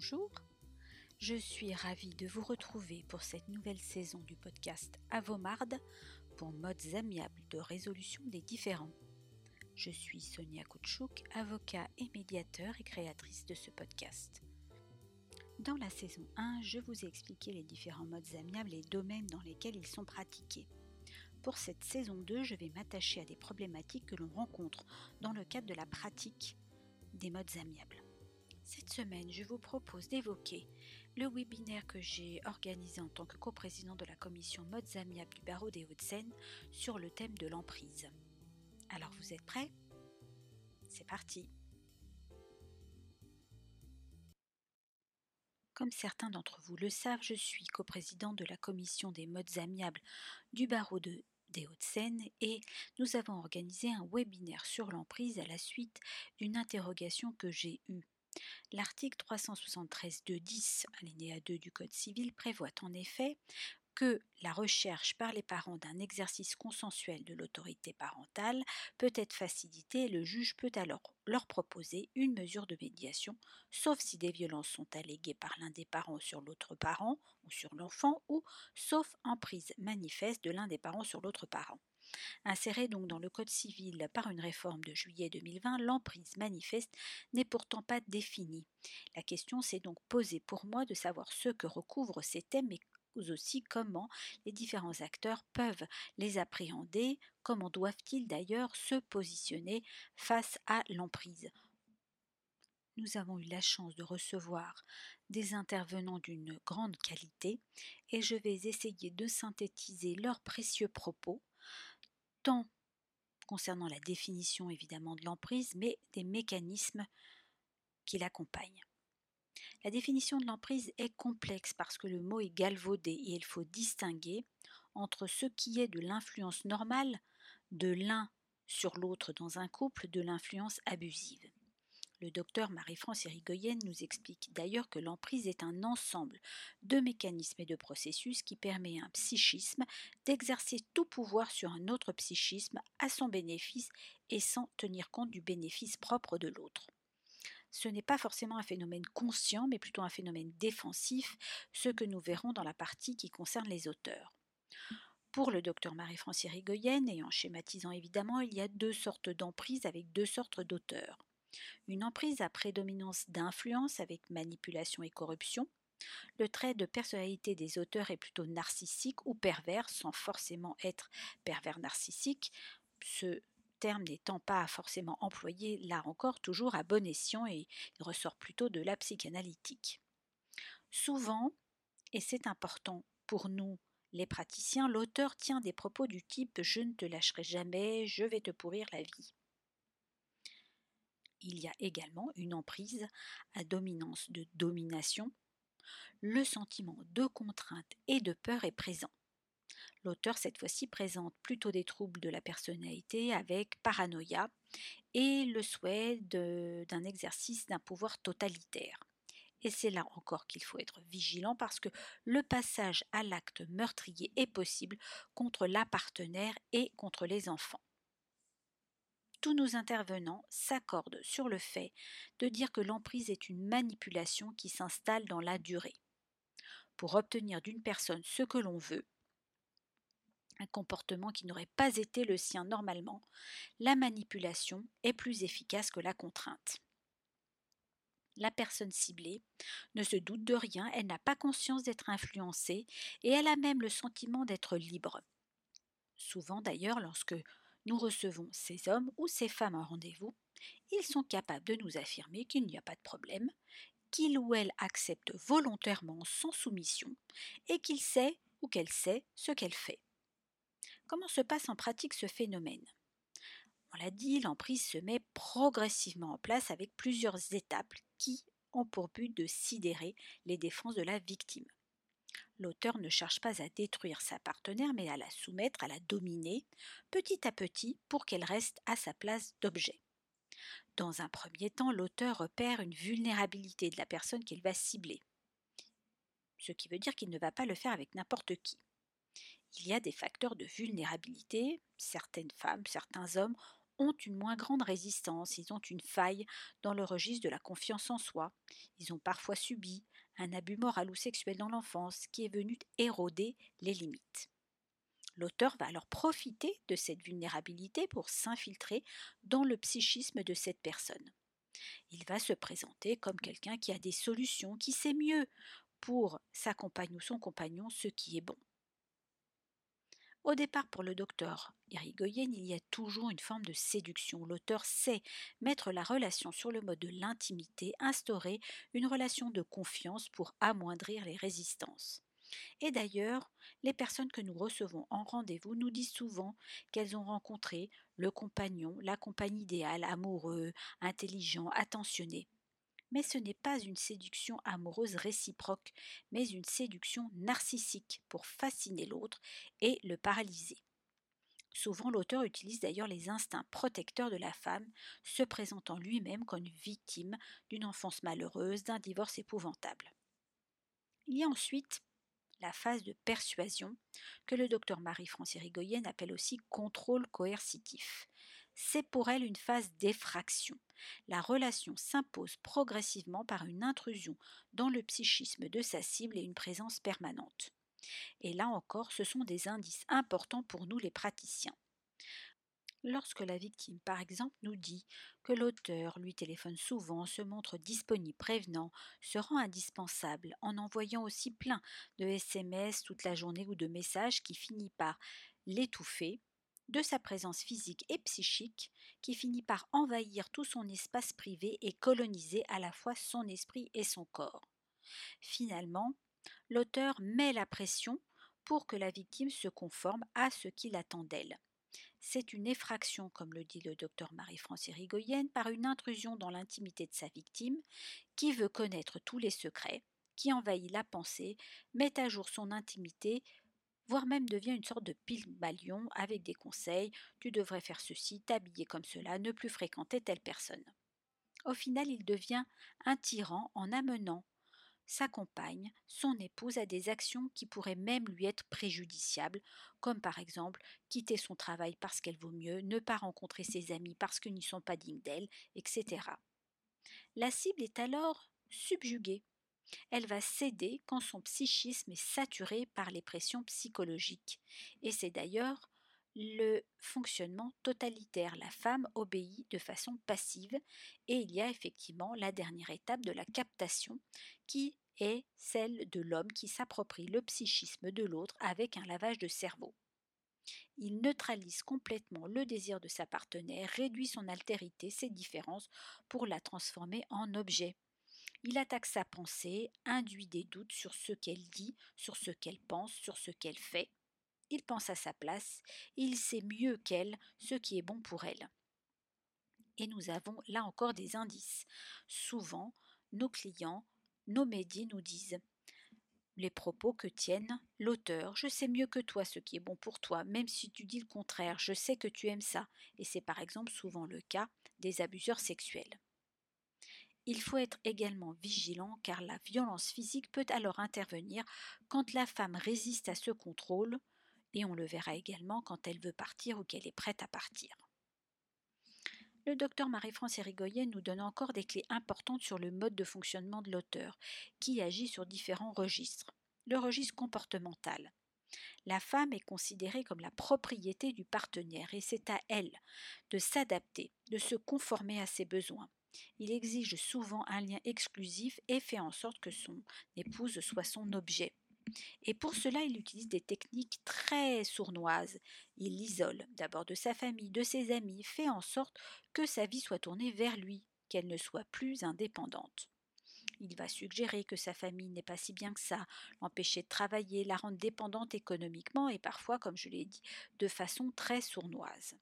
Bonjour, je suis ravie de vous retrouver pour cette nouvelle saison du podcast Avomarde pour modes amiables de résolution des différends. Je suis Sonia Koutchouk, avocat et médiateur et créatrice de ce podcast. Dans la saison 1, je vous ai expliqué les différents modes amiables et domaines dans lesquels ils sont pratiqués. Pour cette saison 2, je vais m'attacher à des problématiques que l'on rencontre dans le cadre de la pratique des modes amiables. Cette semaine, je vous propose d'évoquer le webinaire que j'ai organisé en tant que coprésident de la commission Modes amiables du barreau des Hauts-de-Seine sur le thème de l'emprise. Alors vous êtes prêts? C'est parti! Comme certains d'entre vous le savent, je suis coprésident de la commission des modes amiables du barreau de des Hauts-de-Seine et nous avons organisé un webinaire sur l'emprise à la suite d'une interrogation que j'ai eue L'article 373 de 10, alinéa 2 du Code civil prévoit en effet que la recherche par les parents d'un exercice consensuel de l'autorité parentale peut être facilitée et le juge peut alors leur proposer une mesure de médiation, sauf si des violences sont alléguées par l'un des parents sur l'autre parent ou sur l'enfant, ou sauf emprise manifeste de l'un des parents sur l'autre parent. Insérée donc dans le Code civil par une réforme de juillet 2020, l'emprise manifeste n'est pourtant pas définie. La question s'est donc posée pour moi de savoir ce que recouvrent ces thèmes et aussi comment les différents acteurs peuvent les appréhender, comment doivent-ils d'ailleurs se positionner face à l'emprise. Nous avons eu la chance de recevoir des intervenants d'une grande qualité et je vais essayer de synthétiser leurs précieux propos concernant la définition évidemment de l'emprise, mais des mécanismes qui l'accompagnent. La définition de l'emprise est complexe parce que le mot est galvaudé et il faut distinguer entre ce qui est de l'influence normale de l'un sur l'autre dans un couple de l'influence abusive. Le docteur Marie-France Irigoyen nous explique d'ailleurs que l'emprise est un ensemble de mécanismes et de processus qui permet à un psychisme d'exercer tout pouvoir sur un autre psychisme à son bénéfice et sans tenir compte du bénéfice propre de l'autre. Ce n'est pas forcément un phénomène conscient, mais plutôt un phénomène défensif, ce que nous verrons dans la partie qui concerne les auteurs. Pour le docteur Marie-France Irigoyen, et en schématisant évidemment, il y a deux sortes d'emprise avec deux sortes d'auteurs. Une emprise à prédominance d'influence avec manipulation et corruption. Le trait de personnalité des auteurs est plutôt narcissique ou pervers, sans forcément être pervers narcissique. Ce terme n'étant pas forcément employé là encore toujours à bon escient et il ressort plutôt de la psychanalytique. Souvent, et c'est important pour nous les praticiens, l'auteur tient des propos du type Je ne te lâcherai jamais, je vais te pourrir la vie il y a également une emprise à dominance de domination. Le sentiment de contrainte et de peur est présent. L'auteur cette fois-ci présente plutôt des troubles de la personnalité avec paranoïa et le souhait d'un exercice d'un pouvoir totalitaire. Et c'est là encore qu'il faut être vigilant parce que le passage à l'acte meurtrier est possible contre la partenaire et contre les enfants tous nos intervenants s'accordent sur le fait de dire que l'emprise est une manipulation qui s'installe dans la durée. Pour obtenir d'une personne ce que l'on veut, un comportement qui n'aurait pas été le sien normalement, la manipulation est plus efficace que la contrainte. La personne ciblée ne se doute de rien, elle n'a pas conscience d'être influencée et elle a même le sentiment d'être libre. Souvent d'ailleurs, lorsque nous recevons ces hommes ou ces femmes en rendez-vous, ils sont capables de nous affirmer qu'il n'y a pas de problème, qu'il ou elle accepte volontairement sans soumission et qu'il sait ou qu'elle sait ce qu'elle fait. Comment se passe en pratique ce phénomène? On l'a dit, l'emprise se met progressivement en place avec plusieurs étapes qui ont pour but de sidérer les défenses de la victime. L'auteur ne cherche pas à détruire sa partenaire, mais à la soumettre, à la dominer, petit à petit, pour qu'elle reste à sa place d'objet. Dans un premier temps, l'auteur repère une vulnérabilité de la personne qu'il va cibler, ce qui veut dire qu'il ne va pas le faire avec n'importe qui. Il y a des facteurs de vulnérabilité, certaines femmes, certains hommes ont une moins grande résistance, ils ont une faille dans le registre de la confiance en soi, ils ont parfois subi un abus moral ou sexuel dans l'enfance qui est venu éroder les limites. L'auteur va alors profiter de cette vulnérabilité pour s'infiltrer dans le psychisme de cette personne. Il va se présenter comme quelqu'un qui a des solutions, qui sait mieux pour sa compagne ou son compagnon ce qui est bon. Au départ, pour le docteur Irigoyen, il y a toujours une forme de séduction. L'auteur sait mettre la relation sur le mode de l'intimité, instaurer une relation de confiance pour amoindrir les résistances. Et d'ailleurs, les personnes que nous recevons en rendez-vous nous disent souvent qu'elles ont rencontré le compagnon, la compagne idéale, amoureux, intelligent, attentionné. Mais ce n'est pas une séduction amoureuse réciproque, mais une séduction narcissique pour fasciner l'autre et le paralyser. Souvent, l'auteur utilise d'ailleurs les instincts protecteurs de la femme, se présentant lui-même comme victime d'une enfance malheureuse, d'un divorce épouvantable. Il y a ensuite la phase de persuasion, que le docteur Marie-France Irigoyen appelle aussi contrôle coercitif. C'est pour elle une phase d'effraction. La relation s'impose progressivement par une intrusion dans le psychisme de sa cible et une présence permanente. Et là encore, ce sont des indices importants pour nous les praticiens. Lorsque la victime, par exemple, nous dit que l'auteur lui téléphone souvent, se montre disponible, prévenant, se rend indispensable, en envoyant aussi plein de SMS toute la journée ou de messages qui finit par l'étouffer, de sa présence physique et psychique qui finit par envahir tout son espace privé et coloniser à la fois son esprit et son corps. Finalement, l'auteur met la pression pour que la victime se conforme à ce qu'il attend d'elle c'est une effraction, comme le dit le docteur Marie-France Irigoyen, par une intrusion dans l'intimité de sa victime, qui veut connaître tous les secrets, qui envahit la pensée, met à jour son intimité, voire même devient une sorte de pile-balion avec des conseils tu devrais faire ceci, t'habiller comme cela, ne plus fréquenter telle personne. Au final, il devient un tyran en amenant sa compagne, son épouse, à des actions qui pourraient même lui être préjudiciables, comme par exemple quitter son travail parce qu'elle vaut mieux, ne pas rencontrer ses amis parce qu'ils n'y sont pas dignes d'elle, etc. La cible est alors subjuguée. Elle va céder quand son psychisme est saturé par les pressions psychologiques. Et c'est d'ailleurs le fonctionnement totalitaire. La femme obéit de façon passive et il y a effectivement la dernière étape de la captation qui est celle de l'homme qui s'approprie le psychisme de l'autre avec un lavage de cerveau. Il neutralise complètement le désir de sa partenaire, réduit son altérité, ses différences, pour la transformer en objet. Il attaque sa pensée, induit des doutes sur ce qu'elle dit, sur ce qu'elle pense, sur ce qu'elle fait, il pense à sa place, il sait mieux qu'elle ce qui est bon pour elle. Et nous avons là encore des indices. Souvent, nos clients, nos médias nous disent les propos que tiennent l'auteur. Je sais mieux que toi ce qui est bon pour toi, même si tu dis le contraire, je sais que tu aimes ça. Et c'est par exemple souvent le cas des abuseurs sexuels. Il faut être également vigilant car la violence physique peut alors intervenir quand la femme résiste à ce contrôle, et on le verra également quand elle veut partir ou qu'elle est prête à partir. Le docteur Marie-France Érigoyen nous donne encore des clés importantes sur le mode de fonctionnement de l'auteur, qui agit sur différents registres. Le registre comportemental. La femme est considérée comme la propriété du partenaire et c'est à elle de s'adapter, de se conformer à ses besoins. Il exige souvent un lien exclusif et fait en sorte que son épouse soit son objet. Et pour cela, il utilise des techniques très sournoises. Il l'isole d'abord de sa famille, de ses amis, fait en sorte que sa vie soit tournée vers lui, qu'elle ne soit plus indépendante. Il va suggérer que sa famille n'est pas si bien que ça, l'empêcher de travailler, la rendre dépendante économiquement et parfois, comme je l'ai dit, de façon très sournoise.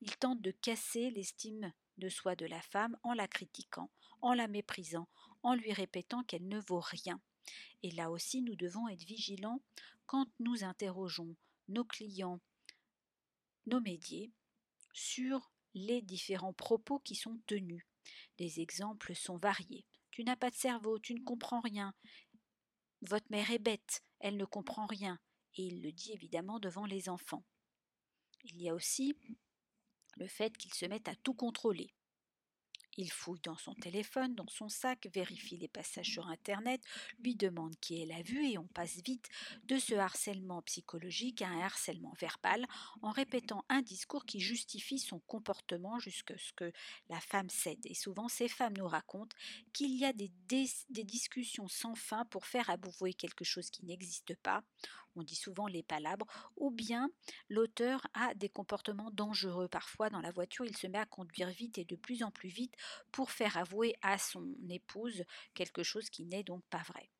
Il tente de casser l'estime de soi de la femme en la critiquant, en la méprisant, en lui répétant qu'elle ne vaut rien, et là aussi, nous devons être vigilants quand nous interrogeons nos clients, nos médias, sur les différents propos qui sont tenus. Les exemples sont variés. Tu n'as pas de cerveau, tu ne comprends rien. Votre mère est bête, elle ne comprend rien. Et il le dit évidemment devant les enfants. Il y a aussi le fait qu'il se mette à tout contrôler. Il fouille dans son téléphone, dans son sac, vérifie les passages sur Internet, lui demande qui elle a vu et on passe vite de ce harcèlement psychologique à un harcèlement verbal en répétant un discours qui justifie son comportement jusqu'à ce que la femme cède. Et souvent, ces femmes nous racontent qu'il y a des, discussions sans fin pour faire avouer quelque chose qui n'existe pas on dit souvent les palabres, ou bien l'auteur a des comportements dangereux. Parfois, dans la voiture, il se met à conduire vite et de plus en plus vite pour faire avouer à son épouse quelque chose qui n'est donc pas vrai.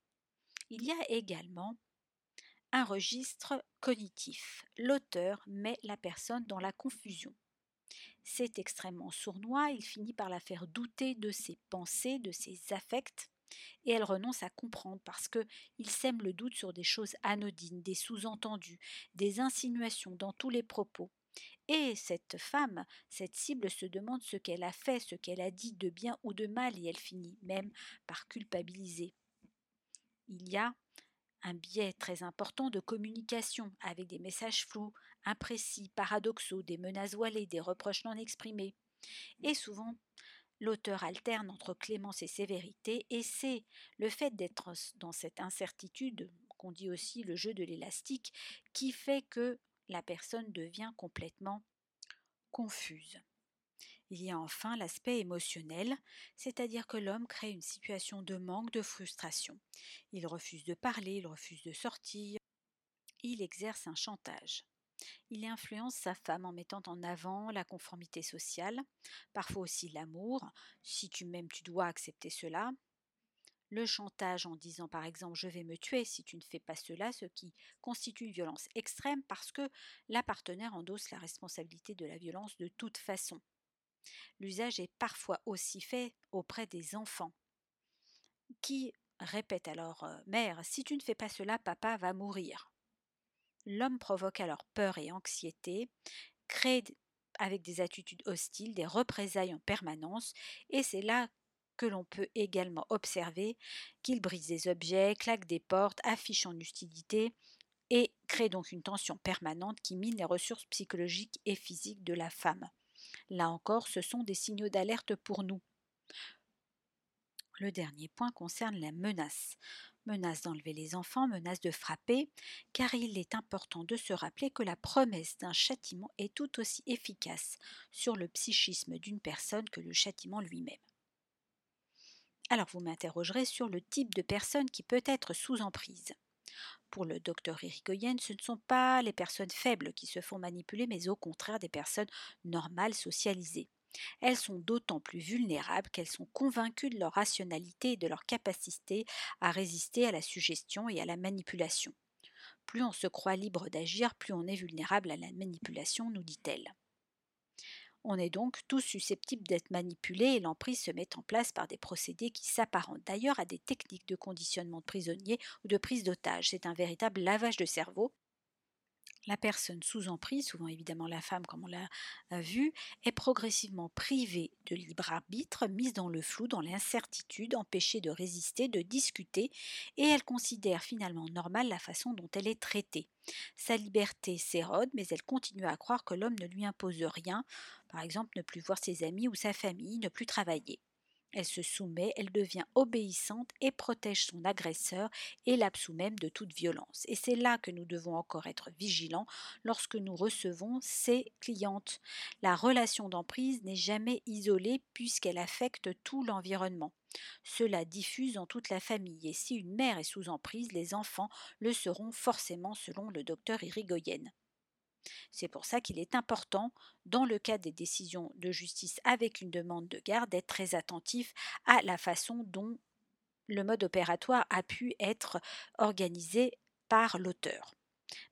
Il y a également un registre cognitif. L'auteur met la personne dans la confusion. C'est extrêmement sournois, il finit par la faire douter de ses pensées, de ses affects, et elle renonce à comprendre parce que il sème le doute sur des choses anodines, des sous-entendus, des insinuations dans tous les propos. Et cette femme, cette cible se demande ce qu'elle a fait, ce qu'elle a dit de bien ou de mal, et elle finit même par culpabiliser. Il y a un biais très important de communication avec des messages flous, imprécis, paradoxaux, des menaces voilées, des reproches non exprimés. Et souvent, L'auteur alterne entre clémence et sévérité, et c'est le fait d'être dans cette incertitude, qu'on dit aussi le jeu de l'élastique, qui fait que la personne devient complètement confuse. Il y a enfin l'aspect émotionnel, c'est-à-dire que l'homme crée une situation de manque, de frustration. Il refuse de parler, il refuse de sortir, il exerce un chantage. Il influence sa femme en mettant en avant la conformité sociale, parfois aussi l'amour. Si tu m'aimes, tu dois accepter cela. Le chantage en disant par exemple je vais me tuer si tu ne fais pas cela, ce qui constitue une violence extrême parce que la partenaire endosse la responsabilité de la violence de toute façon. L'usage est parfois aussi fait auprès des enfants qui répètent alors euh, Mère, si tu ne fais pas cela, papa va mourir. L'homme provoque alors peur et anxiété, crée avec des attitudes hostiles des représailles en permanence, et c'est là que l'on peut également observer qu'il brise des objets, claque des portes, affiche en hostilité et crée donc une tension permanente qui mine les ressources psychologiques et physiques de la femme. Là encore, ce sont des signaux d'alerte pour nous. Le dernier point concerne la menace menace d'enlever les enfants, menace de frapper, car il est important de se rappeler que la promesse d'un châtiment est tout aussi efficace sur le psychisme d'une personne que le châtiment lui-même. Alors vous m'interrogerez sur le type de personne qui peut être sous emprise. Pour le docteur Irigoyen, ce ne sont pas les personnes faibles qui se font manipuler, mais au contraire des personnes normales socialisées. Elles sont d'autant plus vulnérables qu'elles sont convaincues de leur rationalité et de leur capacité à résister à la suggestion et à la manipulation. Plus on se croit libre d'agir, plus on est vulnérable à la manipulation, nous dit-elle. On est donc tous susceptibles d'être manipulés et l'emprise se met en place par des procédés qui s'apparentent d'ailleurs à des techniques de conditionnement de prisonniers ou de prise d'otages. C'est un véritable lavage de cerveau la personne sous emprise, souvent évidemment la femme comme on l'a vu, est progressivement privée de libre arbitre, mise dans le flou, dans l'incertitude, empêchée de résister, de discuter, et elle considère finalement normale la façon dont elle est traitée. Sa liberté s'érode, mais elle continue à croire que l'homme ne lui impose rien, par exemple ne plus voir ses amis ou sa famille, ne plus travailler. Elle se soumet, elle devient obéissante et protège son agresseur et l'absout même de toute violence. Et c'est là que nous devons encore être vigilants lorsque nous recevons ces clientes. La relation d'emprise n'est jamais isolée puisqu'elle affecte tout l'environnement. Cela diffuse dans toute la famille et si une mère est sous emprise, les enfants le seront forcément selon le docteur Irigoyen. C'est pour ça qu'il est important, dans le cas des décisions de justice avec une demande de garde, d'être très attentif à la façon dont le mode opératoire a pu être organisé par l'auteur.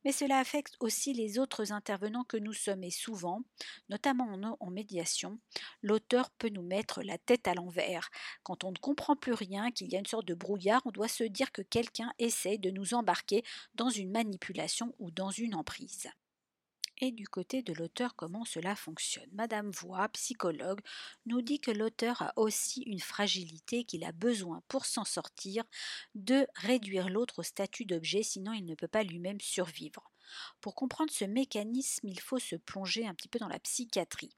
Mais cela affecte aussi les autres intervenants que nous sommes et souvent, notamment en, médiation, l'auteur peut nous mettre la tête à l'envers. Quand on ne comprend plus rien, qu'il y a une sorte de brouillard, on doit se dire que quelqu'un essaie de nous embarquer dans une manipulation ou dans une emprise et du côté de l'auteur comment cela fonctionne? Madame Voix, psychologue, nous dit que l'auteur a aussi une fragilité qu'il a besoin pour s'en sortir de réduire l'autre au statut d'objet, sinon il ne peut pas lui-même survivre. Pour comprendre ce mécanisme, il faut se plonger un petit peu dans la psychiatrie.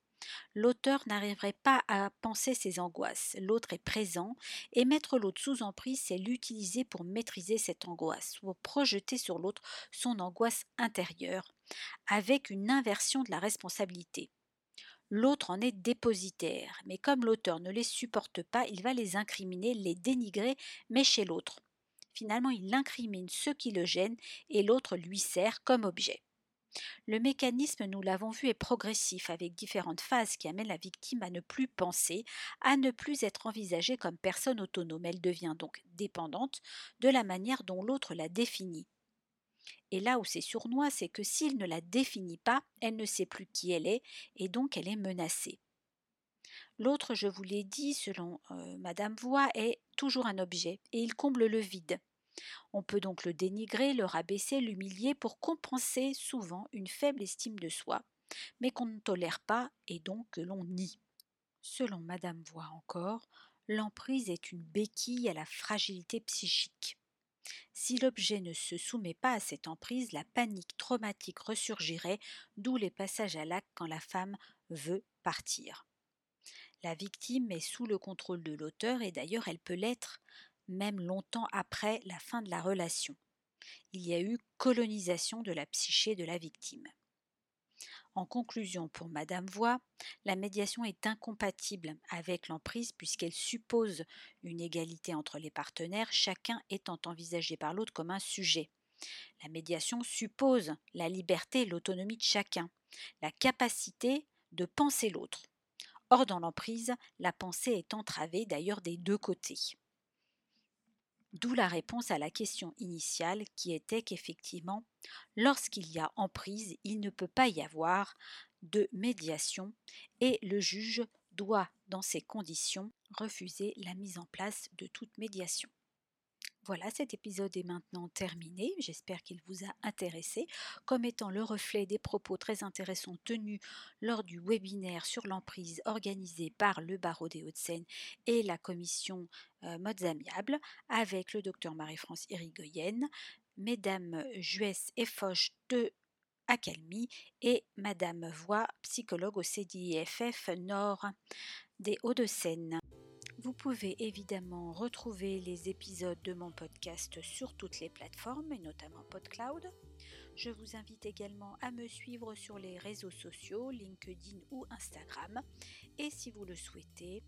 l'auteur n'arriverait pas à penser ses angoisses. L'autre est présent, et mettre l'autre sous emprise, c'est l'utiliser pour maîtriser cette angoisse, pour projeter sur l'autre son angoisse intérieure, avec une inversion de la responsabilité. L'autre en est dépositaire, mais comme l'auteur ne les supporte pas, il va les incriminer, les dénigrer, mais chez l'autre. Finalement, il incrimine ce qui le gêne et l'autre lui sert comme objet. Le mécanisme, nous l'avons vu, est progressif, avec différentes phases qui amènent la victime à ne plus penser, à ne plus être envisagée comme personne autonome. Elle devient donc dépendante de la manière dont l'autre la définit. Et là où c'est sournois, c'est que s'il ne la définit pas, elle ne sait plus qui elle est, et donc elle est menacée. L'autre, je vous l'ai dit, selon euh, Madame Voix, est toujours un objet, et il comble le vide. On peut donc le dénigrer, le rabaisser, l'humilier pour compenser souvent une faible estime de soi, mais qu'on ne tolère pas et donc que l'on nie. Selon Madame Voix encore, l'emprise est une béquille à la fragilité psychique. Si l'objet ne se soumet pas à cette emprise, la panique traumatique ressurgirait, d'où les passages à l'acte quand la femme veut partir. La victime est sous le contrôle de l'auteur et d'ailleurs elle peut l'être même longtemps après la fin de la relation. Il y a eu colonisation de la psyché de la victime. En conclusion, pour Madame Voix, la médiation est incompatible avec l'emprise puisqu'elle suppose une égalité entre les partenaires, chacun étant envisagé par l'autre comme un sujet. La médiation suppose la liberté et l'autonomie de chacun, la capacité de penser l'autre. Or, dans l'emprise, la pensée est entravée d'ailleurs des deux côtés. D'où la réponse à la question initiale qui était qu'effectivement, lorsqu'il y a emprise, il ne peut pas y avoir de médiation et le juge doit, dans ces conditions, refuser la mise en place de toute médiation. Voilà, cet épisode est maintenant terminé. J'espère qu'il vous a intéressé comme étant le reflet des propos très intéressants tenus lors du webinaire sur l'emprise organisé par le barreau des Hauts-de-Seine et la commission euh, Modes Amiables avec le docteur Marie-France Irigoyenne, mesdames Juès et Foch de Acalmi et madame Voix, psychologue au CDIFF Nord des Hauts-de-Seine. Vous pouvez évidemment retrouver les épisodes de mon podcast sur toutes les plateformes et notamment PodCloud. Je vous invite également à me suivre sur les réseaux sociaux, LinkedIn ou Instagram. Et si vous le souhaitez,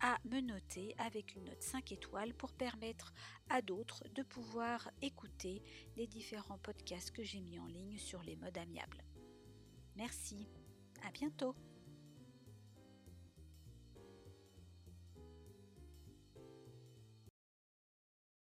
à me noter avec une note 5 étoiles pour permettre à d'autres de pouvoir écouter les différents podcasts que j'ai mis en ligne sur les modes amiables. Merci, à bientôt